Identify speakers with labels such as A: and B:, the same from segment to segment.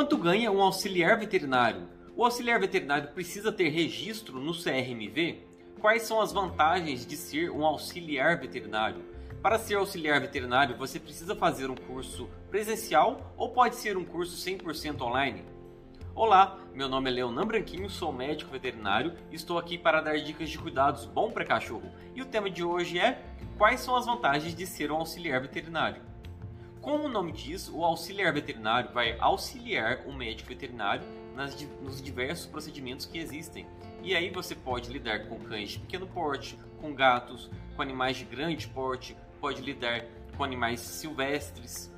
A: Quanto ganha um auxiliar veterinário? O auxiliar veterinário precisa ter registro no CRMV? Quais são as vantagens de ser um auxiliar veterinário? Para ser auxiliar veterinário, você precisa fazer um curso presencial ou pode ser um curso 100% online? Olá, meu nome é Leonan Branquinho, sou médico veterinário e estou aqui para dar dicas de cuidados bom para cachorro. E o tema de hoje é quais são as vantagens de ser um auxiliar veterinário? Como o nome diz, o auxiliar veterinário vai auxiliar o médico veterinário nas, nos diversos procedimentos que existem. E aí você pode lidar com cães de pequeno porte, com gatos, com animais de grande porte, pode lidar com animais silvestres.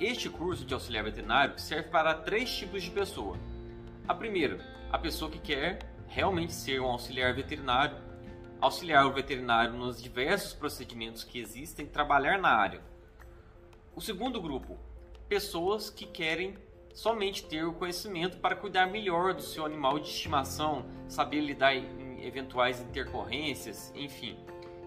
A: Este curso de auxiliar veterinário serve para três tipos de pessoa. A primeira, a pessoa que quer realmente ser um auxiliar veterinário, auxiliar o veterinário nos diversos procedimentos que existem, trabalhar na área. O segundo grupo, pessoas que querem somente ter o conhecimento para cuidar melhor do seu animal de estimação, saber lidar em eventuais intercorrências, enfim.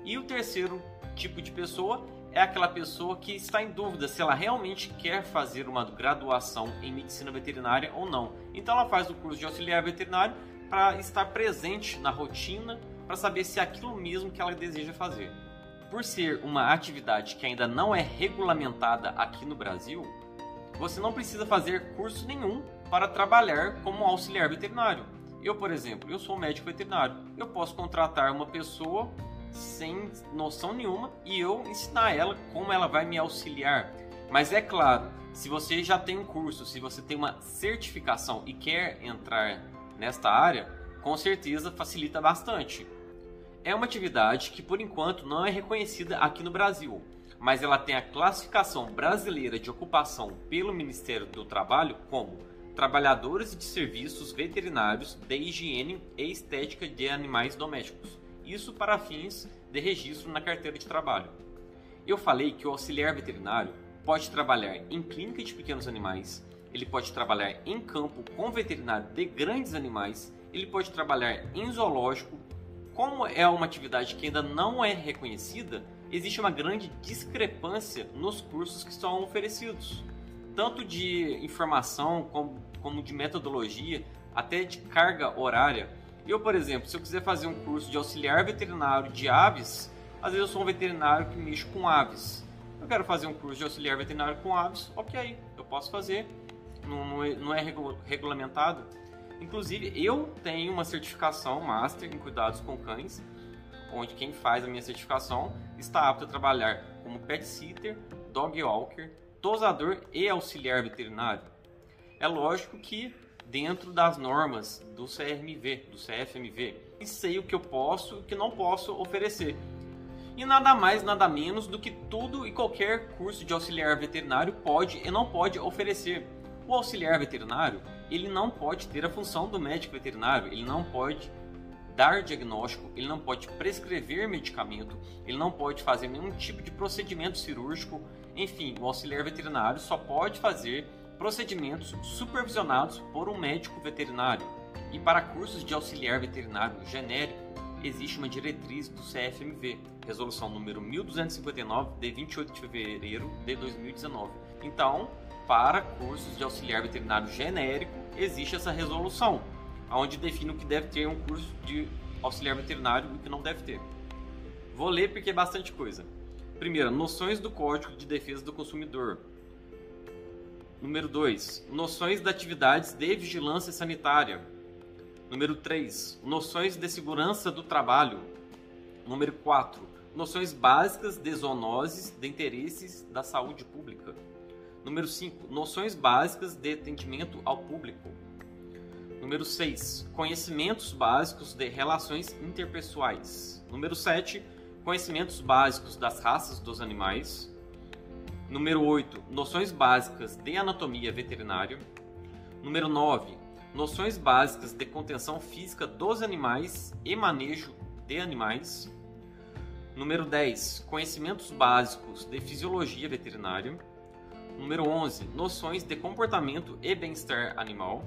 A: E o terceiro tipo de pessoa é aquela pessoa que está em dúvida se ela realmente quer fazer uma graduação em medicina veterinária ou não. Então ela faz o curso de auxiliar veterinário para estar presente na rotina, para saber se é aquilo mesmo que ela deseja fazer. Por ser uma atividade que ainda não é regulamentada aqui no Brasil, você não precisa fazer curso nenhum para trabalhar como auxiliar veterinário. Eu, por exemplo, eu sou médico veterinário. Eu posso contratar uma pessoa sem noção nenhuma e eu ensinar ela como ela vai me auxiliar. Mas é claro, se você já tem um curso, se você tem uma certificação e quer entrar nesta área, com certeza facilita bastante. É uma atividade que por enquanto não é reconhecida aqui no Brasil, mas ela tem a classificação brasileira de ocupação pelo Ministério do Trabalho como trabalhadores de serviços veterinários de higiene e estética de animais domésticos isso para fins de registro na carteira de trabalho. Eu falei que o auxiliar veterinário pode trabalhar em clínica de pequenos animais, ele pode trabalhar em campo com veterinário de grandes animais, ele pode trabalhar em zoológico. Como é uma atividade que ainda não é reconhecida, existe uma grande discrepância nos cursos que são oferecidos, tanto de informação como, como de metodologia, até de carga horária. Eu, por exemplo, se eu quiser fazer um curso de auxiliar veterinário de aves, às vezes eu sou um veterinário que mexe com aves. Eu quero fazer um curso de auxiliar veterinário com aves, ok, eu posso fazer, não, não é, não é regulamentado. Inclusive, eu tenho uma certificação master em cuidados com cães, onde quem faz a minha certificação está apto a trabalhar como pet sitter, dog walker, tosador e auxiliar veterinário. É lógico que dentro das normas do CRMV, do CFMV, e sei o que eu posso e o que não posso oferecer. E nada mais, nada menos do que tudo e qualquer curso de auxiliar veterinário pode e não pode oferecer. O auxiliar veterinário, ele não pode ter a função do médico veterinário, ele não pode dar diagnóstico, ele não pode prescrever medicamento, ele não pode fazer nenhum tipo de procedimento cirúrgico. Enfim, o auxiliar veterinário só pode fazer procedimentos supervisionados por um médico veterinário. E para cursos de auxiliar veterinário genérico, existe uma diretriz do CFMV, resolução número 1259 de 28 de fevereiro de 2019. Então, para cursos de auxiliar veterinário genérico, existe essa resolução, onde define o que deve ter um curso de auxiliar veterinário e o que não deve ter. Vou ler porque é bastante coisa. Primeiro, noções do Código de Defesa do Consumidor. Número 2. Noções de atividades de vigilância sanitária. Número 3. Noções de segurança do trabalho. Número 4. Noções básicas de zoonoses de interesses da saúde pública. Número 5. Noções básicas de atendimento ao público. Número 6. Conhecimentos básicos de relações interpessoais. Número 7. Conhecimentos básicos das raças dos animais. Número 8. Noções básicas de anatomia veterinária. Número 9. Noções básicas de contenção física dos animais e manejo de animais. Número 10. Conhecimentos básicos de fisiologia veterinária. Número 11. Noções de comportamento e bem-estar animal.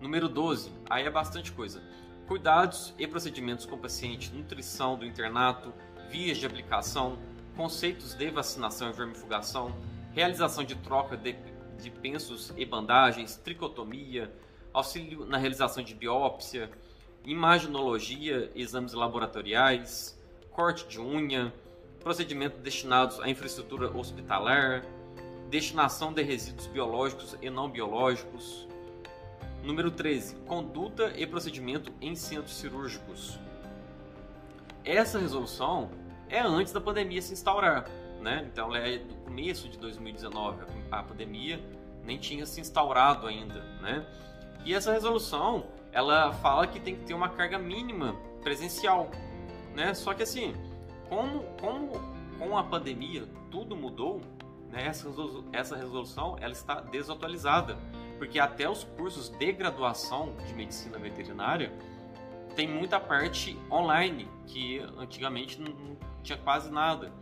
A: Número 12. Aí é bastante coisa. Cuidados e procedimentos com paciente, nutrição do internato, vias de aplicação, conceitos de vacinação e vermifugação, realização de troca de de pensos e bandagens, tricotomia, auxílio na realização de biópsia, imaginologia, exames laboratoriais, corte de unha, procedimentos destinados à infraestrutura hospitalar, destinação de resíduos biológicos e não biológicos. Número 13. Conduta e procedimento em centros cirúrgicos. Essa resolução é antes da pandemia se instaurar, né? Então ela é do começo de 2019, a pandemia nem tinha se instaurado ainda, né? E essa resolução, ela fala que tem que ter uma carga mínima presencial, né? Só que assim, como, como com a pandemia tudo mudou, né? essa, essa resolução ela está desatualizada, porque até os cursos de graduação de medicina veterinária tem muita parte online, que antigamente não tinha quase nada.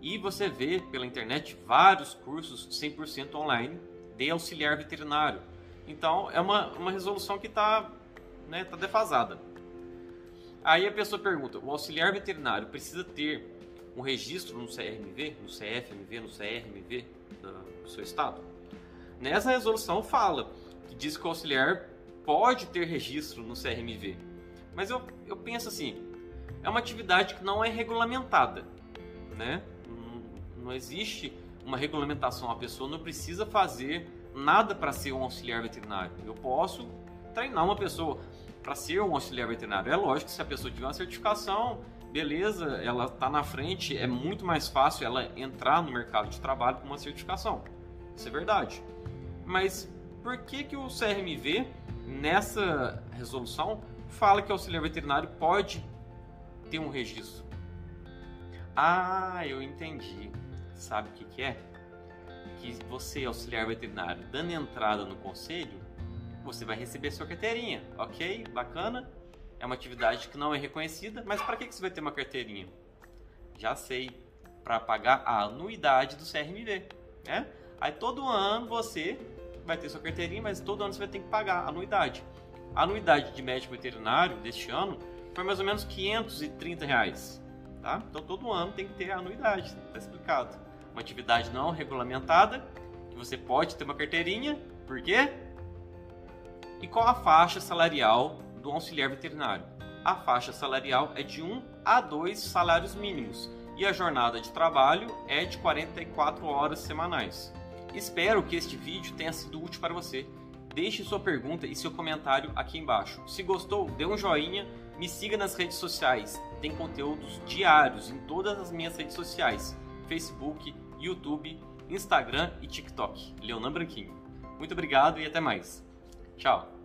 A: E você vê pela internet vários cursos 100% online de auxiliar veterinário. Então é uma, uma resolução que está né, tá defasada. Aí a pessoa pergunta: o auxiliar veterinário precisa ter um registro no CRMV, no CFMV, no CRMV do seu estado? Nessa resolução fala que diz que o auxiliar pode ter registro no CRMV. Mas eu, eu penso assim, é uma atividade que não é regulamentada, né? Não, não existe uma regulamentação, a pessoa não precisa fazer nada para ser um auxiliar veterinário. Eu posso treinar uma pessoa para ser um auxiliar veterinário. É lógico que se a pessoa tiver uma certificação, beleza, ela está na frente, é muito mais fácil ela entrar no mercado de trabalho com uma certificação. Isso é verdade. Mas por que, que o CRMV, nessa resolução, fala que o auxiliar veterinário pode ter um registro? Ah, eu entendi. Sabe o que, que é? Que você, auxiliar veterinário, dando entrada no conselho, você vai receber sua carteirinha, ok? Bacana? É uma atividade que não é reconhecida, mas para que, que você vai ter uma carteirinha? Já sei, para pagar a anuidade do CRMV, né? Aí todo ano você vai ter sua carteirinha, mas todo ano você vai ter que pagar a anuidade. A anuidade de médico veterinário deste ano foi mais ou menos 530 reais, tá? Então todo ano tem que ter a anuidade, tá explicado. Uma atividade não regulamentada, que você pode ter uma carteirinha, por quê? E qual a faixa salarial do auxiliar veterinário. A faixa salarial é de 1 a 2 salários mínimos e a jornada de trabalho é de 44 horas semanais. Espero que este vídeo tenha sido útil para você. Deixe sua pergunta e seu comentário aqui embaixo. Se gostou, dê um joinha, me siga nas redes sociais. Tem conteúdos diários em todas as minhas redes sociais: Facebook, YouTube, Instagram e TikTok. Leonan Branquinho. Muito obrigado e até mais. Tchau.